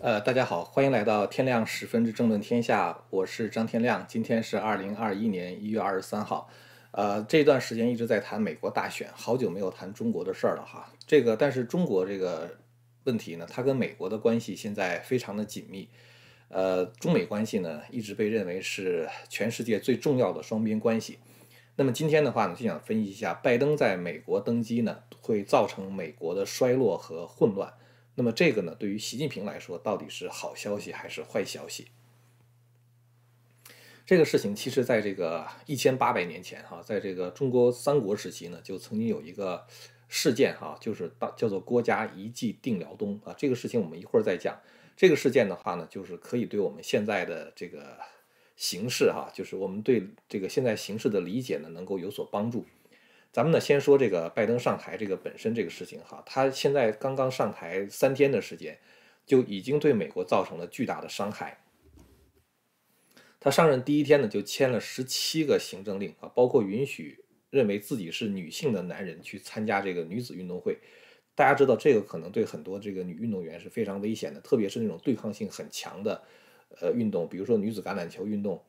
呃，大家好，欢迎来到天亮十分之争论天下，我是张天亮。今天是二零二一年一月二十三号。呃，这段时间一直在谈美国大选，好久没有谈中国的事儿了哈。这个，但是中国这个问题呢，它跟美国的关系现在非常的紧密。呃，中美关系呢，一直被认为是全世界最重要的双边关系。那么今天的话呢，就想分析一下，拜登在美国登基呢，会造成美国的衰落和混乱。那么这个呢，对于习近平来说，到底是好消息还是坏消息？这个事情其实在这个一千八百年前，哈，在这个中国三国时期呢，就曾经有一个事件，哈，就是当叫做郭嘉一骑定辽东啊。这个事情我们一会儿再讲。这个事件的话呢，就是可以对我们现在的这个形势，哈，就是我们对这个现在形势的理解呢，能够有所帮助。咱们呢，先说这个拜登上台这个本身这个事情哈，他现在刚刚上台三天的时间，就已经对美国造成了巨大的伤害。他上任第一天呢，就签了十七个行政令啊，包括允许认为自己是女性的男人去参加这个女子运动会。大家知道这个可能对很多这个女运动员是非常危险的，特别是那种对抗性很强的呃运动，比如说女子橄榄球运动。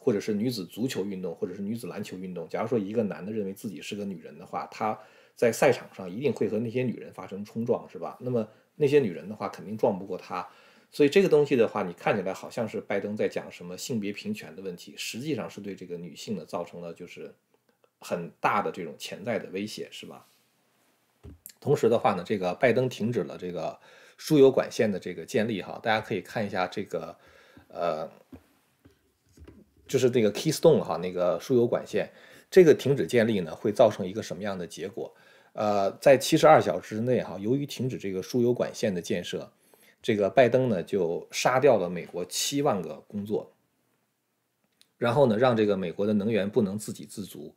或者是女子足球运动，或者是女子篮球运动。假如说一个男的认为自己是个女人的话，他在赛场上一定会和那些女人发生冲撞，是吧？那么那些女人的话，肯定撞不过他。所以这个东西的话，你看起来好像是拜登在讲什么性别平权的问题，实际上是对这个女性呢造成了就是很大的这种潜在的威胁，是吧？同时的话呢，这个拜登停止了这个输油管线的这个建立，哈，大家可以看一下这个，呃。就是这个 Keystone 哈，那个输油管线，这个停止建立呢，会造成一个什么样的结果？呃，在七十二小时之内哈，由于停止这个输油管线的建设，这个拜登呢就杀掉了美国七万个工作，然后呢，让这个美国的能源不能自给自足。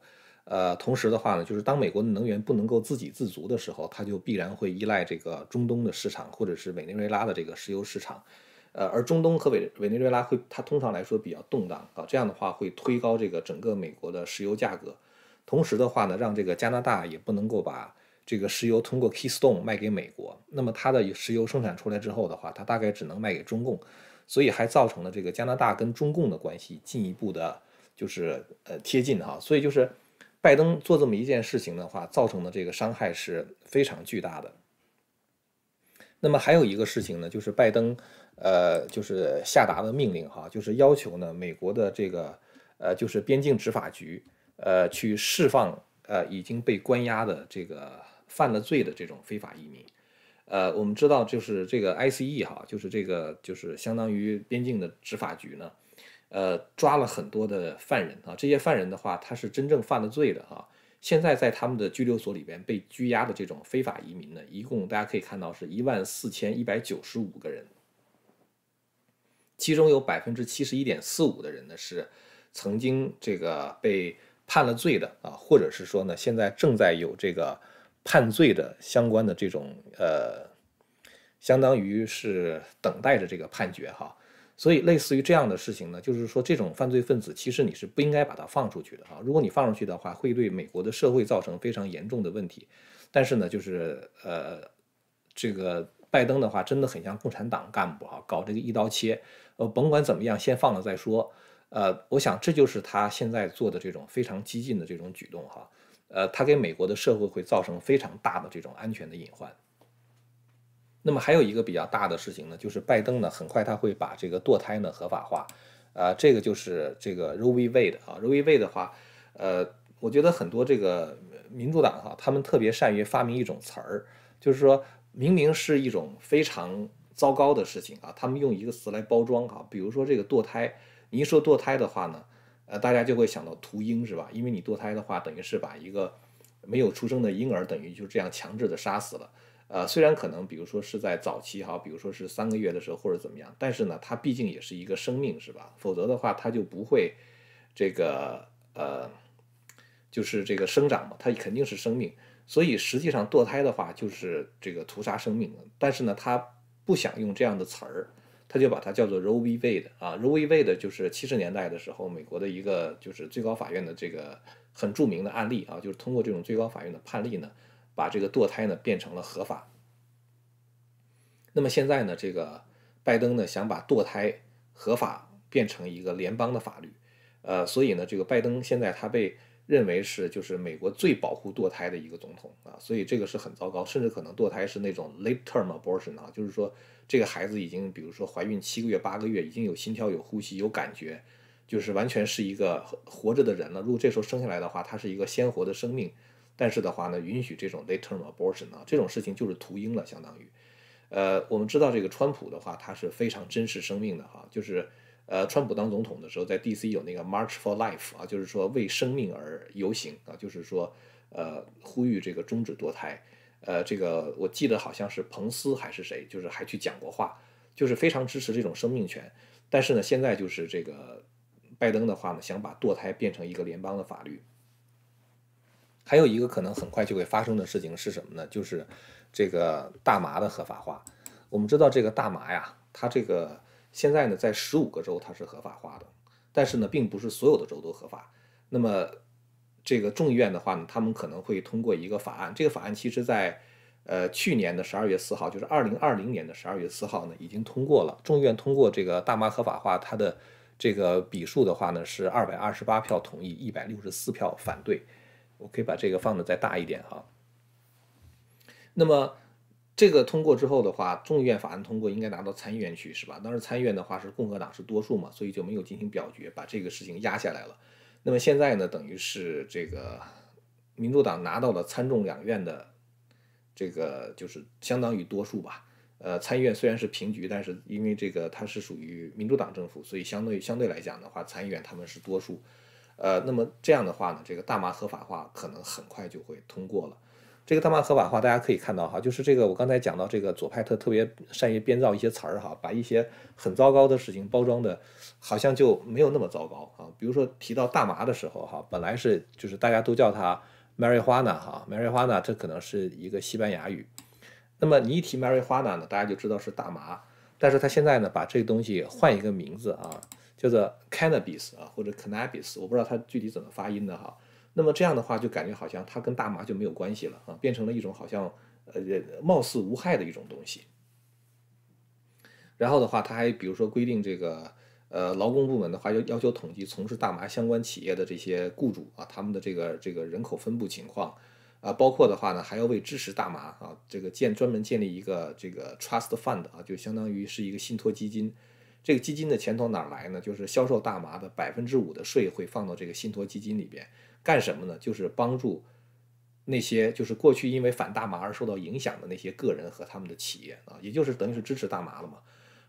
呃，同时的话呢，就是当美国的能源不能够自给自足的时候，它就必然会依赖这个中东的市场，或者是委内瑞拉的这个石油市场。呃，而中东和委委内瑞拉会，它通常来说比较动荡啊，这样的话会推高这个整个美国的石油价格，同时的话呢，让这个加拿大也不能够把这个石油通过 Keystone 卖给美国，那么它的石油生产出来之后的话，它大概只能卖给中共，所以还造成了这个加拿大跟中共的关系进一步的，就是呃贴近哈，所以就是拜登做这么一件事情的话，造成的这个伤害是非常巨大的。那么还有一个事情呢，就是拜登。呃，就是下达的命令哈，就是要求呢，美国的这个呃，就是边境执法局呃，去释放呃已经被关押的这个犯了罪的这种非法移民。呃，我们知道就是这个 ICE 哈，就是这个就是相当于边境的执法局呢，呃，抓了很多的犯人啊，这些犯人的话，他是真正犯了罪的哈。现在在他们的拘留所里边被拘押的这种非法移民呢，一共大家可以看到是一万四千一百九十五个人。其中有百分之七十一点四五的人呢是曾经这个被判了罪的啊，或者是说呢现在正在有这个判罪的相关的这种呃，相当于是等待着这个判决哈。所以类似于这样的事情呢，就是说这种犯罪分子其实你是不应该把他放出去的啊。如果你放出去的话，会对美国的社会造成非常严重的问题。但是呢，就是呃这个。拜登的话真的很像共产党干部啊，搞这个一刀切，呃，甭管怎么样，先放了再说。呃，我想这就是他现在做的这种非常激进的这种举动哈。呃，他给美国的社会会造成非常大的这种安全的隐患。那么还有一个比较大的事情呢，就是拜登呢很快他会把这个堕胎呢合法化。啊，这个就是这个 Roe v Wade 啊，Roe v Wade 的话，呃，我觉得很多这个民主党哈，他们特别善于发明一种词儿，就是说。明明是一种非常糟糕的事情啊，他们用一个词来包装哈，比如说这个堕胎，你一说堕胎的话呢，呃，大家就会想到屠婴是吧？因为你堕胎的话，等于是把一个没有出生的婴儿，等于就这样强制的杀死了。呃，虽然可能比如说是在早期哈，比如说是三个月的时候或者怎么样，但是呢，它毕竟也是一个生命是吧？否则的话，它就不会这个呃，就是这个生长嘛，它肯定是生命。所以实际上堕胎的话就是这个屠杀生命，但是呢，它不想用这样的词儿，他就把它叫做 Roe v. Wade 啊，Roe v. Wade 就是七十年代的时候美国的一个就是最高法院的这个很著名的案例啊，就是通过这种最高法院的判例呢，把这个堕胎呢变成了合法。那么现在呢，这个拜登呢想把堕胎合法变成一个联邦的法律，呃，所以呢，这个拜登现在他被认为是就是美国最保护堕胎的一个总统啊，所以这个是很糟糕，甚至可能堕胎是那种 late term abortion 啊，就是说这个孩子已经比如说怀孕七个月、八个月，已经有心跳、有呼吸、有感觉，就是完全是一个活着的人了。如果这时候生下来的话，他是一个鲜活的生命，但是的话呢，允许这种 late term abortion 啊，这种事情就是屠婴了，相当于。呃，我们知道这个川普的话，他是非常珍视生命的哈，就是呃，川普当总统的时候，在 D.C. 有那个 March for Life 啊，就是说为生命而游行啊，就是说呃，呼吁这个终止堕胎。呃，这个我记得好像是彭斯还是谁，就是还去讲过话，就是非常支持这种生命权。但是呢，现在就是这个拜登的话呢，想把堕胎变成一个联邦的法律。还有一个可能很快就会发生的事情是什么呢？就是这个大麻的合法化。我们知道这个大麻呀，它这个现在呢在十五个州它是合法化的，但是呢并不是所有的州都合法。那么这个众议院的话呢，他们可能会通过一个法案。这个法案其实在呃去年的十二月四号，就是二零二零年的十二月四号呢已经通过了。众议院通过这个大麻合法化，它的这个笔数的话呢是二百二十八票同意，一百六十四票反对。我可以把这个放的再大一点哈。那么这个通过之后的话，众议院法案通过应该拿到参议院去是吧？当时参议院的话是共和党是多数嘛，所以就没有进行表决，把这个事情压下来了。那么现在呢，等于是这个民主党拿到了参众两院的这个就是相当于多数吧。呃，参议院虽然是平局，但是因为这个它是属于民主党政府，所以相对相对来讲的话，参议院他们是多数。呃，那么这样的话呢，这个大麻合法化可能很快就会通过了。这个大麻合法化，大家可以看到哈，就是这个我刚才讲到这个左派特特别善于编造一些词儿哈，把一些很糟糕的事情包装的，好像就没有那么糟糕啊。比如说提到大麻的时候哈，本来是就是大家都叫它 marijuana 哈，marijuana 这可能是一个西班牙语。那么你一提 marijuana 呢，大家就知道是大麻，但是他现在呢把这个东西换一个名字啊。叫做 cannabis 啊，或者 cannabis，我不知道它具体怎么发音的哈。那么这样的话，就感觉好像它跟大麻就没有关系了啊，变成了一种好像呃貌似无害的一种东西。然后的话，他还比如说规定这个呃劳工部门的话，要要求统计从事大麻相关企业的这些雇主啊，他们的这个这个人口分布情况啊，包括的话呢，还要为支持大麻啊这个建专门建立一个这个 trust fund 啊，就相当于是一个信托基金。这个基金的钱从哪儿来呢？就是销售大麻的百分之五的税会放到这个信托基金里边，干什么呢？就是帮助那些就是过去因为反大麻而受到影响的那些个人和他们的企业啊，也就是等于是支持大麻了嘛。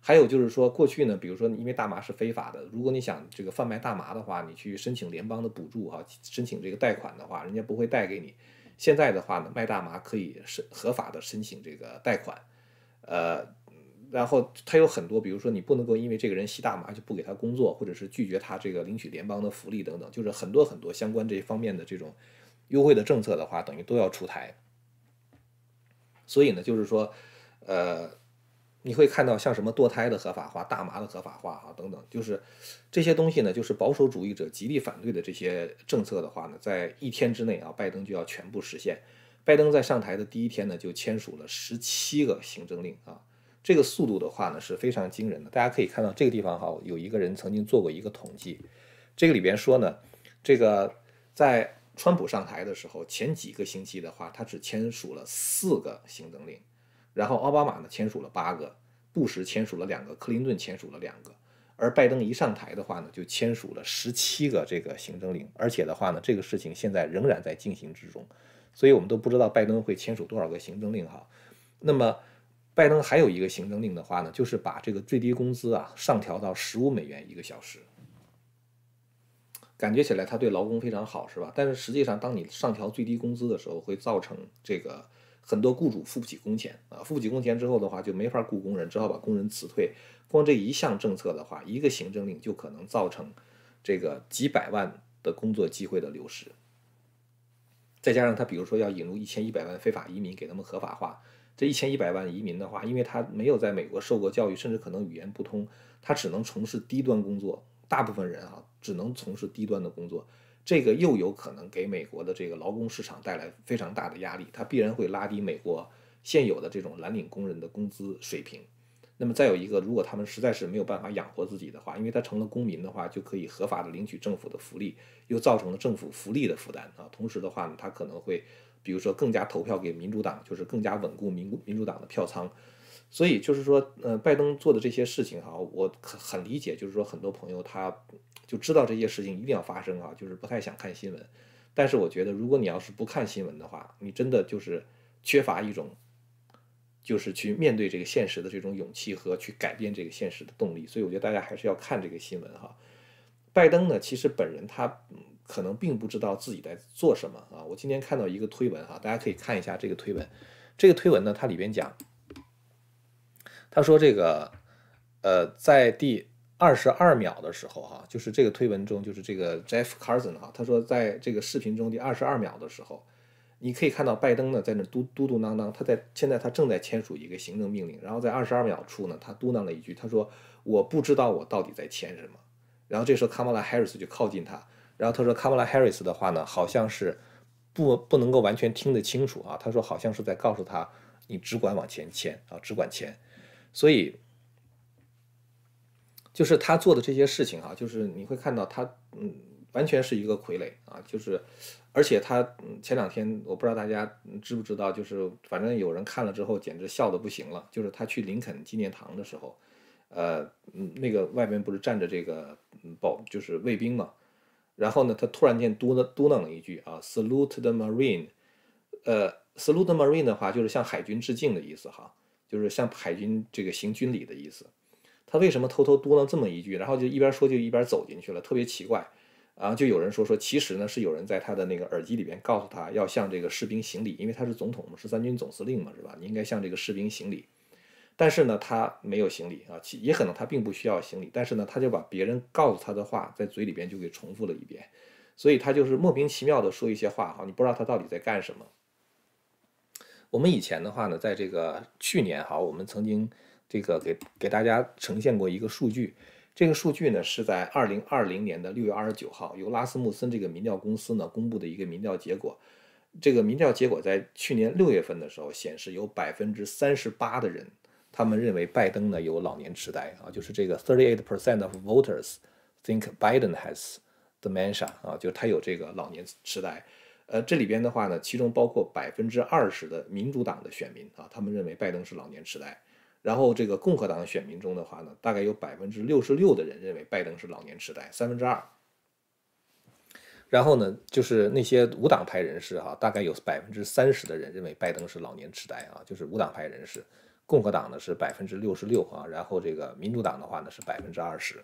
还有就是说，过去呢，比如说因为大麻是非法的，如果你想这个贩卖大麻的话，你去申请联邦的补助哈，申请这个贷款的话，人家不会贷给你。现在的话呢，卖大麻可以申合法的申请这个贷款，呃。然后他有很多，比如说你不能够因为这个人吸大麻就不给他工作，或者是拒绝他这个领取联邦的福利等等，就是很多很多相关这方面的这种优惠的政策的话，等于都要出台。所以呢，就是说，呃，你会看到像什么堕胎的合法化、大麻的合法化啊等等，就是这些东西呢，就是保守主义者极力反对的这些政策的话呢，在一天之内啊，拜登就要全部实现。拜登在上台的第一天呢，就签署了十七个行政令啊。这个速度的话呢是非常惊人的，大家可以看到这个地方哈，有一个人曾经做过一个统计，这个里边说呢，这个在川普上台的时候，前几个星期的话，他只签署了四个行政令，然后奥巴马呢签署了八个，布什签署了两个，克林顿签署了两个，而拜登一上台的话呢，就签署了十七个这个行政令，而且的话呢，这个事情现在仍然在进行之中，所以我们都不知道拜登会签署多少个行政令哈，那么。拜登还有一个行政令的话呢，就是把这个最低工资啊上调到十五美元一个小时。感觉起来他对劳工非常好，是吧？但是实际上，当你上调最低工资的时候，会造成这个很多雇主付不起工钱啊，付不起工钱之后的话，就没法雇工人，只好把工人辞退。光这一项政策的话，一个行政令就可能造成这个几百万的工作机会的流失。再加上他比如说要引入一千一百万非法移民，给他们合法化。这一千一百万移民的话，因为他没有在美国受过教育，甚至可能语言不通，他只能从事低端工作。大部分人啊，只能从事低端的工作，这个又有可能给美国的这个劳工市场带来非常大的压力，它必然会拉低美国现有的这种蓝领工人的工资水平。那么再有一个，如果他们实在是没有办法养活自己的话，因为他成了公民的话，就可以合法的领取政府的福利，又造成了政府福利的负担啊。同时的话呢，他可能会，比如说更加投票给民主党，就是更加稳固民民主党的票仓。所以就是说，呃，拜登做的这些事情哈，我很很理解，就是说很多朋友他就知道这些事情一定要发生啊，就是不太想看新闻。但是我觉得，如果你要是不看新闻的话，你真的就是缺乏一种。就是去面对这个现实的这种勇气和去改变这个现实的动力，所以我觉得大家还是要看这个新闻哈。拜登呢，其实本人他可能并不知道自己在做什么啊。我今天看到一个推文哈，大家可以看一下这个推文。这个推文呢，它里边讲，他说这个呃，在第二十二秒的时候哈，就是这个推文中，就是这个 Jeff Carson 哈，他说在这个视频中第二十二秒的时候。你可以看到拜登呢在那嘟嘟嘟囔囔，他在现在他正在签署一个行政命令，然后在二十二秒处呢，他嘟囔了一句，他说我不知道我到底在签什么。然后这时候卡马拉·哈里斯就靠近他，然后他说卡马拉·哈里斯的话呢，好像是不不能够完全听得清楚啊。他说好像是在告诉他，你只管往前签啊，只管签。所以就是他做的这些事情啊，就是你会看到他嗯，完全是一个傀儡啊，就是。而且他前两天，我不知道大家知不知道，就是反正有人看了之后，简直笑得不行了。就是他去林肯纪念堂的时候，呃，那个外边不是站着这个保，就是卫兵嘛。然后呢，他突然间嘟囔嘟囔了一句啊，“Salute the Marine”，呃，“Salute the Marine” 的话就是向海军致敬的意思哈，就是向海军这个行军礼的意思。他为什么偷偷嘟囔这么一句，然后就一边说就一边走进去了，特别奇怪。然后就有人说说，其实呢是有人在他的那个耳机里边告诉他要向这个士兵行礼，因为他是总统嘛，是三军总司令嘛，是吧？你应该向这个士兵行礼。但是呢，他没有行礼啊，其也可能他并不需要行礼，但是呢，他就把别人告诉他的话在嘴里边就给重复了一遍，所以他就是莫名其妙的说一些话哈，你不知道他到底在干什么。我们以前的话呢，在这个去年哈，我们曾经这个给给大家呈现过一个数据。这个数据呢，是在二零二零年的六月二十九号，由拉斯穆森这个民调公司呢公布的一个民调结果。这个民调结果在去年六月份的时候显示，有百分之三十八的人，他们认为拜登呢有老年痴呆啊，就是这个 thirty eight percent of voters think Biden has dementia 啊，就是他有这个老年痴呆。呃，这里边的话呢，其中包括百分之二十的民主党的选民啊，他们认为拜登是老年痴呆。然后这个共和党选民中的话呢，大概有百分之六十六的人认为拜登是老年痴呆，三分之二。然后呢，就是那些无党派人士哈，大概有百分之三十的人认为拜登是老年痴呆啊，就是无党派人士。共和党呢是百分之六十六啊，然后这个民主党的话呢是百分之二十。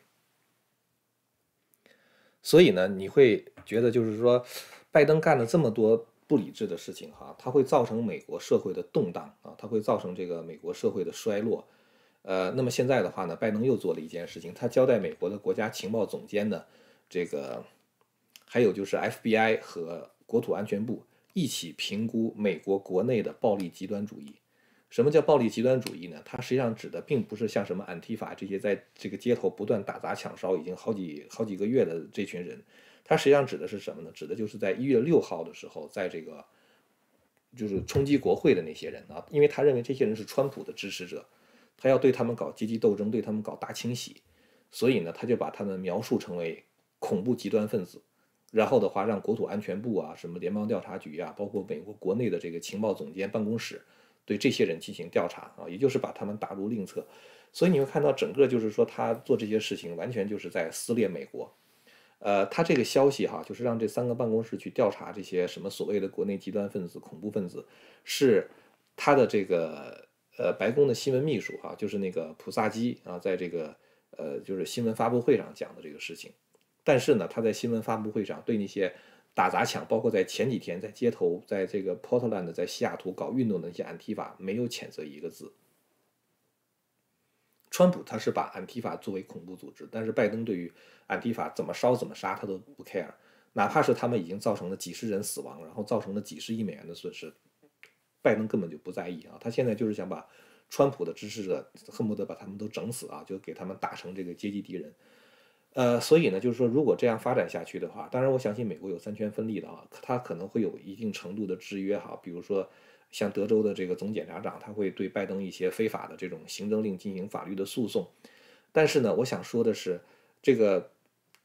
所以呢，你会觉得就是说，拜登干了这么多。不理智的事情哈，它会造成美国社会的动荡啊，它会造成这个美国社会的衰落。呃，那么现在的话呢，拜登又做了一件事情，他交代美国的国家情报总监呢，这个还有就是 FBI 和国土安全部一起评估美国国内的暴力极端主义。什么叫暴力极端主义呢？它实际上指的并不是像什么安提法这些在这个街头不断打砸抢烧已经好几好几个月的这群人。它实际上指的是什么呢？指的就是在一月六号的时候，在这个就是冲击国会的那些人啊，因为他认为这些人是川普的支持者，他要对他们搞阶级斗争，对他们搞大清洗，所以呢，他就把他们描述成为恐怖极端分子，然后的话让国土安全部啊、什么联邦调查局啊，包括美国国内的这个情报总监办公室对这些人进行调查啊，也就是把他们打入另册，所以你会看到整个就是说他做这些事情完全就是在撕裂美国。呃，他这个消息哈，就是让这三个办公室去调查这些什么所谓的国内极端分子、恐怖分子，是他的这个呃白宫的新闻秘书哈，就是那个普萨基啊，在这个呃就是新闻发布会上讲的这个事情。但是呢，他在新闻发布会上对那些打砸抢，包括在前几天在街头，在这个 Portland，在西雅图搞运动的那些安提法，没有谴责一个字。川普他是把安提法作为恐怖组织，但是拜登对于安提法怎么烧怎么杀他都不 care，哪怕是他们已经造成了几十人死亡，然后造成了几十亿美元的损失，拜登根本就不在意啊！他现在就是想把川普的支持者恨不得把他们都整死啊，就给他们打成这个阶级敌人。呃，所以呢，就是说如果这样发展下去的话，当然我相信美国有三权分立的啊，他可能会有一定程度的制约哈，比如说像德州的这个总检察长，他会对拜登一些非法的这种行政令进行法律的诉讼。但是呢，我想说的是，这个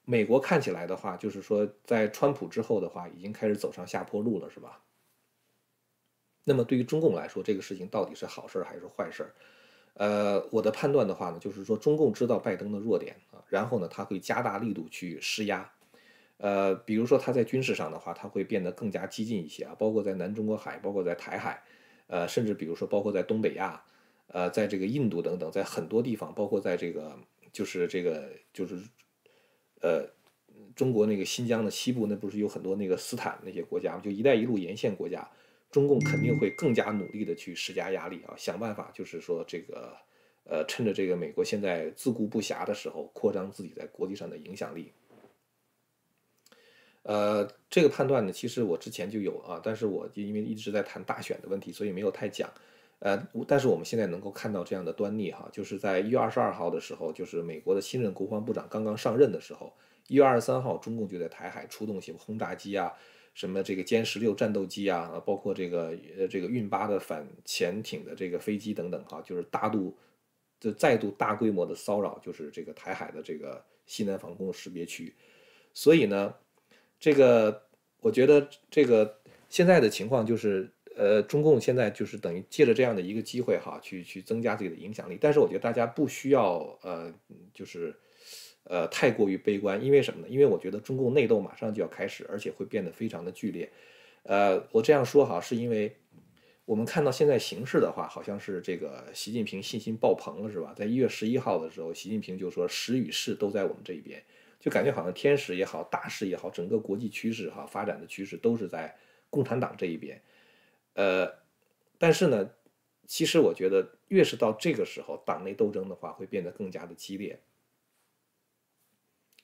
美国看起来的话，就是说在川普之后的话，已经开始走上下坡路了，是吧？那么对于中共来说，这个事情到底是好事还是坏事？呃，我的判断的话呢，就是说中共知道拜登的弱点啊，然后呢，他会加大力度去施压。呃，比如说他在军事上的话，他会变得更加激进一些啊，包括在南中国海，包括在台海，呃，甚至比如说包括在东北亚，呃，在这个印度等等，在很多地方，包括在这个就是这个就是呃中国那个新疆的西部，那不是有很多那个斯坦那些国家吗？就“一带一路”沿线国家。中共肯定会更加努力的去施加压力啊，想办法就是说这个，呃，趁着这个美国现在自顾不暇的时候，扩张自己在国际上的影响力。呃，这个判断呢，其实我之前就有啊，但是我就因为一直在谈大选的问题，所以没有太讲。呃，但是我们现在能够看到这样的端倪哈，就是在一月二十二号的时候，就是美国的新任国防部长刚刚上任的时候，一月二十三号，中共就在台海出动些轰炸机啊。什么这个歼十六战斗机啊，包括这个呃这个运八的反潜艇的这个飞机等等哈，就是大度就再度大规模的骚扰，就是这个台海的这个西南防空识别区。所以呢，这个我觉得这个现在的情况就是，呃，中共现在就是等于借着这样的一个机会哈，去去增加自己的影响力。但是我觉得大家不需要呃，就是。呃，太过于悲观，因为什么呢？因为我觉得中共内斗马上就要开始，而且会变得非常的剧烈。呃，我这样说哈，是因为我们看到现在形势的话，好像是这个习近平信心爆棚了，是吧？在一月十一号的时候，习近平就说时与势都在我们这一边，就感觉好像天时也好，大势也好，整个国际趋势哈，发展的趋势都是在共产党这一边。呃，但是呢，其实我觉得越是到这个时候，党内斗争的话会变得更加的激烈。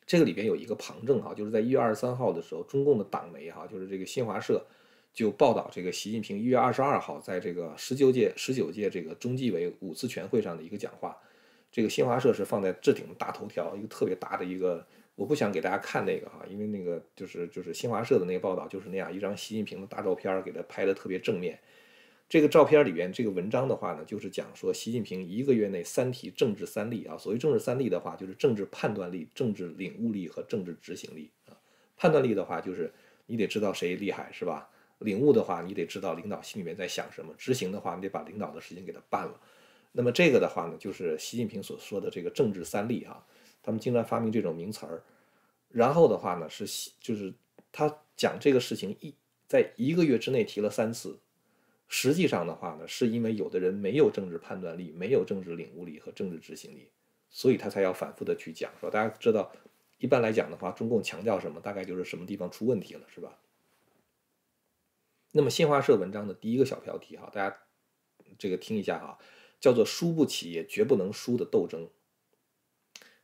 这个里边有一个旁证哈，就是在一月二十三号的时候，中共的党媒哈，就是这个新华社，就报道这个习近平一月二十二号在这个十九届十九届这个中纪委五次全会上的一个讲话。这个新华社是放在置顶大头条，一个特别大的一个，我不想给大家看那个哈，因为那个就是就是新华社的那个报道就是那样一张习近平的大照片，给他拍的特别正面。这个照片里边，这个文章的话呢，就是讲说习近平一个月内三提政治三力啊。所谓政治三力的话，就是政治判断力、政治领悟力和政治执行力啊。判断力的话，就是你得知道谁厉害，是吧？领悟的话，你得知道领导心里面在想什么；执行的话，你得把领导的事情给他办了。那么这个的话呢，就是习近平所说的这个政治三力啊。他们经常发明这种名词儿。然后的话呢，是就是他讲这个事情一在一个月之内提了三次。实际上的话呢，是因为有的人没有政治判断力，没有政治领悟力和政治执行力，所以他才要反复的去讲。说大家知道，一般来讲的话，中共强调什么，大概就是什么地方出问题了，是吧？那么新华社文章的第一个小标题哈，大家这个听一下哈，叫做“输不起也绝不能输的斗争”。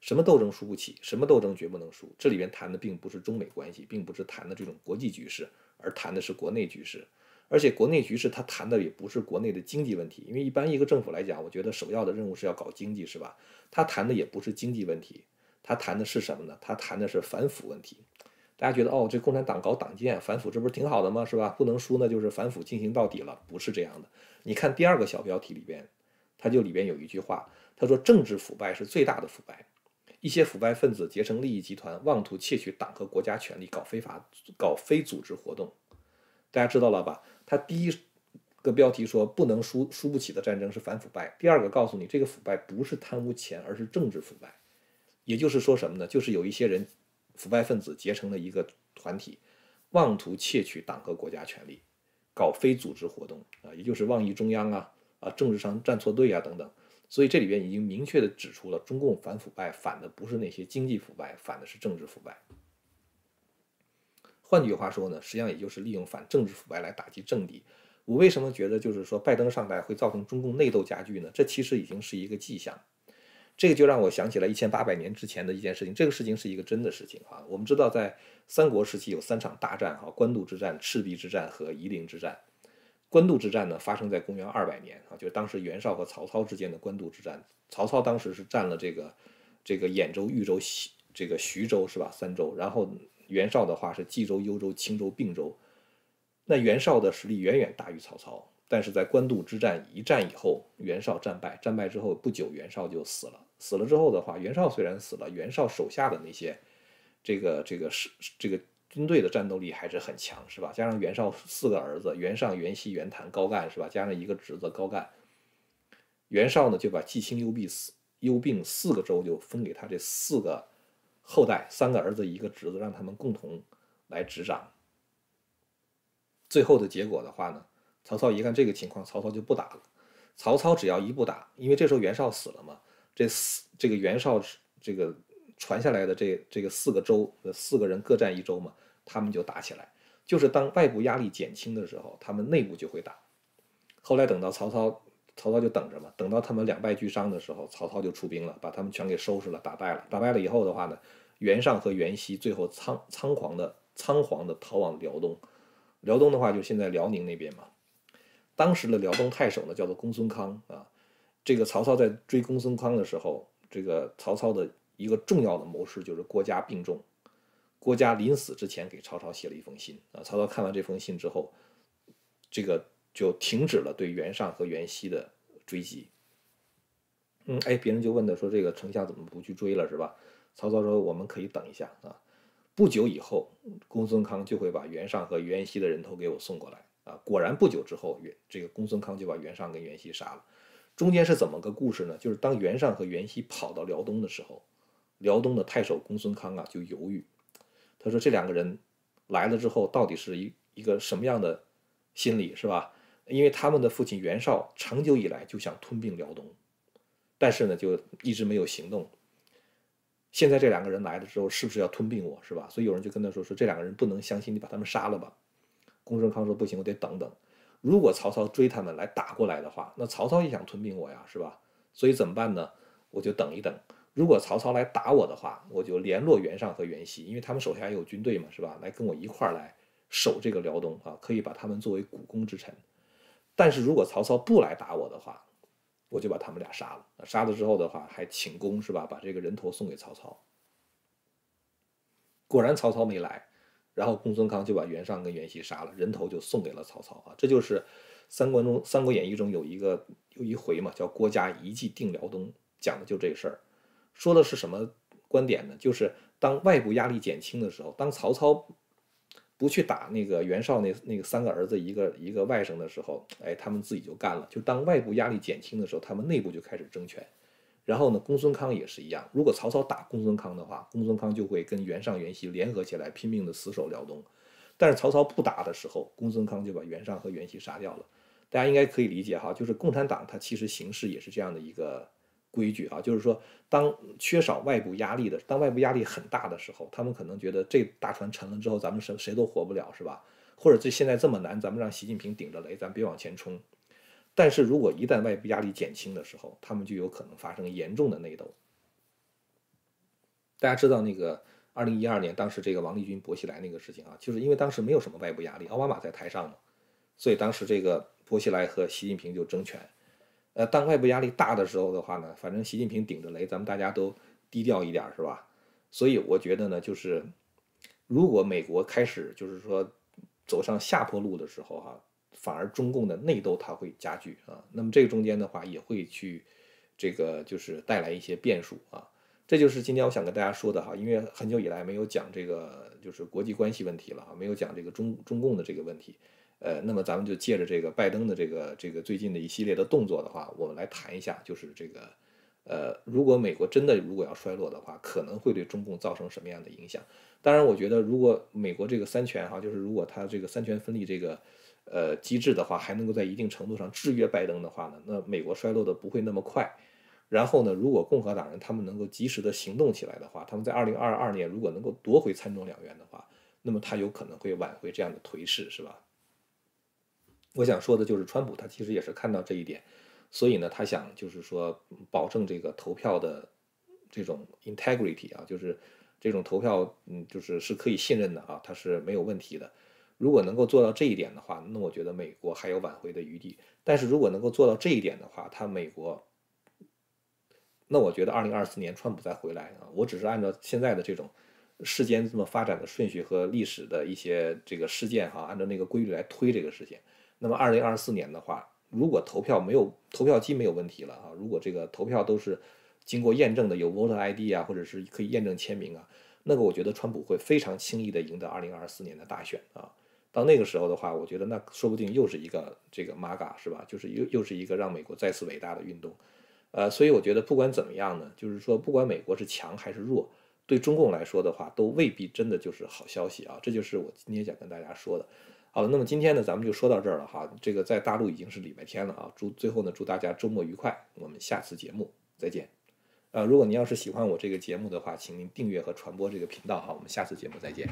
什么斗争输不起？什么斗争绝不能输？这里边谈的并不是中美关系，并不是谈的这种国际局势，而谈的是国内局势。而且国内局势，他谈的也不是国内的经济问题，因为一般一个政府来讲，我觉得首要的任务是要搞经济，是吧？他谈的也不是经济问题，他谈的是什么呢？他谈的是反腐问题。大家觉得哦，这共产党搞党建反腐，这不是挺好的吗？是吧？不能输，那就是反腐进行到底了，不是这样的。你看第二个小标题里边，它就里边有一句话，他说政治腐败是最大的腐败，一些腐败分子结成利益集团，妄图窃取党和国家权力，搞非法、搞非组织活动。大家知道了吧？他第一个标题说不能输输不起的战争是反腐败，第二个告诉你这个腐败不是贪污钱，而是政治腐败。也就是说什么呢？就是有一些人腐败分子结成了一个团体，妄图窃取党和国家权力，搞非组织活动啊，也就是妄议中央啊啊，政治上站错队啊等等。所以这里边已经明确的指出了，中共反腐败反的不是那些经济腐败，反的是政治腐败。换句话说呢，实际上也就是利用反政治腐败来打击政敌。我为什么觉得就是说拜登上台会造成中共内斗加剧呢？这其实已经是一个迹象。这个就让我想起了一千八百年之前的一件事情。这个事情是一个真的事情啊。我们知道在三国时期有三场大战哈：官渡之战、赤壁之战和夷陵之战。官渡之战呢发生在公元二百年啊，就是当时袁绍和曹操之间的官渡之战。曹操当时是占了这个这个兖州、豫州、西这个徐州是吧？三州，然后。袁绍的话是冀州、幽州、青州、并州，那袁绍的实力远远大于曹操，但是在官渡之战一战以后，袁绍战败，战败之后不久，袁绍就死了。死了之后的话，袁绍虽然死了，袁绍手下的那些这个这个是这个军队的战斗力还是很强，是吧？加上袁绍四个儿子，袁尚、袁熙、袁谭、高干，是吧？加上一个侄子高干，袁绍呢就把冀青幽闭四幽并四个州就分给他这四个后代，三个儿子一个侄子，让他们共同来执掌。最后的结果的话呢，曹操一看这个情况，曹操就不打了。曹操只要一不打，因为这时候袁绍死了嘛，这四这个袁绍这个传下来的这这个四个州的四个人各占一州嘛，他们就打起来。就是当外部压力减轻的时候，他们内部就会打。后来等到曹操，曹操就等着嘛，等到他们两败俱伤的时候，曹操就出兵了，把他们全给收拾了，打败了。打败了以后的话呢，袁尚和袁熙最后仓仓皇的仓皇的逃往辽东。辽东的话，就现在辽宁那边嘛。当时的辽东太守呢，叫做公孙康啊。这个曹操在追公孙康的时候，这个曹操的一个重要的谋士就是郭嘉病重。郭嘉临死之前给曹操写了一封信啊。曹操看完这封信之后，这个就停止了对袁尚和袁熙的追击。嗯，哎，别人就问他说：“这个丞相怎么不去追了，是吧？”曹操说：“我们可以等一下啊。”不久以后，公孙康就会把袁尚和袁熙的人头给我送过来啊！果然，不久之后，袁这个公孙康就把袁尚跟袁熙杀了。中间是怎么个故事呢？就是当袁尚和袁熙跑到辽东的时候，辽东的太守公孙康啊就犹豫，他说这两个人来了之后，到底是一一个什么样的心理，是吧？因为他们的父亲袁绍长久以来就想吞并辽东，但是呢，就一直没有行动。现在这两个人来了之后，是不是要吞并我，是吧？所以有人就跟他说：“说这两个人不能相信，你把他们杀了吧。”公孙康说：“不行，我得等等。如果曹操追他们来打过来的话，那曹操也想吞并我呀，是吧？所以怎么办呢？我就等一等。如果曹操来打我的话，我就联络袁尚和袁熙，因为他们手下也有军队嘛，是吧？来跟我一块儿来守这个辽东啊，可以把他们作为股肱之臣。但是如果曹操不来打我的话，我就把他们俩杀了，杀了之后的话还请功是吧？把这个人头送给曹操。果然曹操没来，然后公孙康就把袁尚跟袁熙杀了，人头就送给了曹操啊。这就是三国中《三国演义》中有一个有一回嘛，叫郭嘉一计定辽东，讲的就这事儿。说的是什么观点呢？就是当外部压力减轻的时候，当曹操。不去打那个袁绍那那个三个儿子一个一个外甥的时候，哎，他们自己就干了。就当外部压力减轻的时候，他们内部就开始争权。然后呢，公孙康也是一样。如果曹操打公孙康的话，公孙康就会跟袁尚、袁熙联合起来拼命的死守辽东。但是曹操不打的时候，公孙康就把袁尚和袁熙杀掉了。大家应该可以理解哈，就是共产党它其实形式也是这样的一个。规矩啊，就是说，当缺少外部压力的，当外部压力很大的时候，他们可能觉得这大船沉了之后，咱们谁谁都活不了，是吧？或者这现在这么难，咱们让习近平顶着雷，咱别往前冲。但是如果一旦外部压力减轻的时候，他们就有可能发生严重的内斗。大家知道那个二零一二年当时这个王立军薄熙来那个事情啊，就是因为当时没有什么外部压力，奥巴马在台上嘛，所以当时这个薄熙来和习近平就争权。呃，当外部压力大的时候的话呢，反正习近平顶着雷，咱们大家都低调一点，是吧？所以我觉得呢，就是如果美国开始就是说走上下坡路的时候，哈，反而中共的内斗它会加剧啊。那么这个中间的话，也会去这个就是带来一些变数啊。这就是今天我想跟大家说的哈，因为很久以来没有讲这个就是国际关系问题了啊，没有讲这个中中共的这个问题。呃，那么咱们就借着这个拜登的这个这个最近的一系列的动作的话，我们来谈一下，就是这个，呃，如果美国真的如果要衰落的话，可能会对中共造成什么样的影响？当然，我觉得如果美国这个三权哈，就是如果它这个三权分立这个呃机制的话，还能够在一定程度上制约拜登的话呢，那美国衰落的不会那么快。然后呢，如果共和党人他们能够及时的行动起来的话，他们在二零二二年如果能够夺回参众两院的话，那么他有可能会挽回这样的颓势，是吧？我想说的就是，川普他其实也是看到这一点，所以呢，他想就是说保证这个投票的这种 integrity 啊，就是这种投票，嗯，就是是可以信任的啊，他是没有问题的。如果能够做到这一点的话，那我觉得美国还有挽回的余地。但是如果能够做到这一点的话，他美国，那我觉得二零二四年川普再回来啊，我只是按照现在的这种世间这么发展的顺序和历史的一些这个事件哈，按照那个规律来推这个事情。那么二零二四年的话，如果投票没有投票机没有问题了啊，如果这个投票都是经过验证的，有 Voter ID 啊，或者是可以验证签名啊，那个我觉得川普会非常轻易的赢得二零二四年的大选啊。到那个时候的话，我觉得那说不定又是一个这个 MAGA 是吧？就是又又是一个让美国再次伟大的运动。呃，所以我觉得不管怎么样呢，就是说不管美国是强还是弱，对中共来说的话，都未必真的就是好消息啊。这就是我今天想跟大家说的。好了，那么今天呢，咱们就说到这儿了哈。这个在大陆已经是礼拜天了啊。祝最后呢，祝大家周末愉快。我们下次节目再见。呃，如果您要是喜欢我这个节目的话，请您订阅和传播这个频道哈。我们下次节目再见。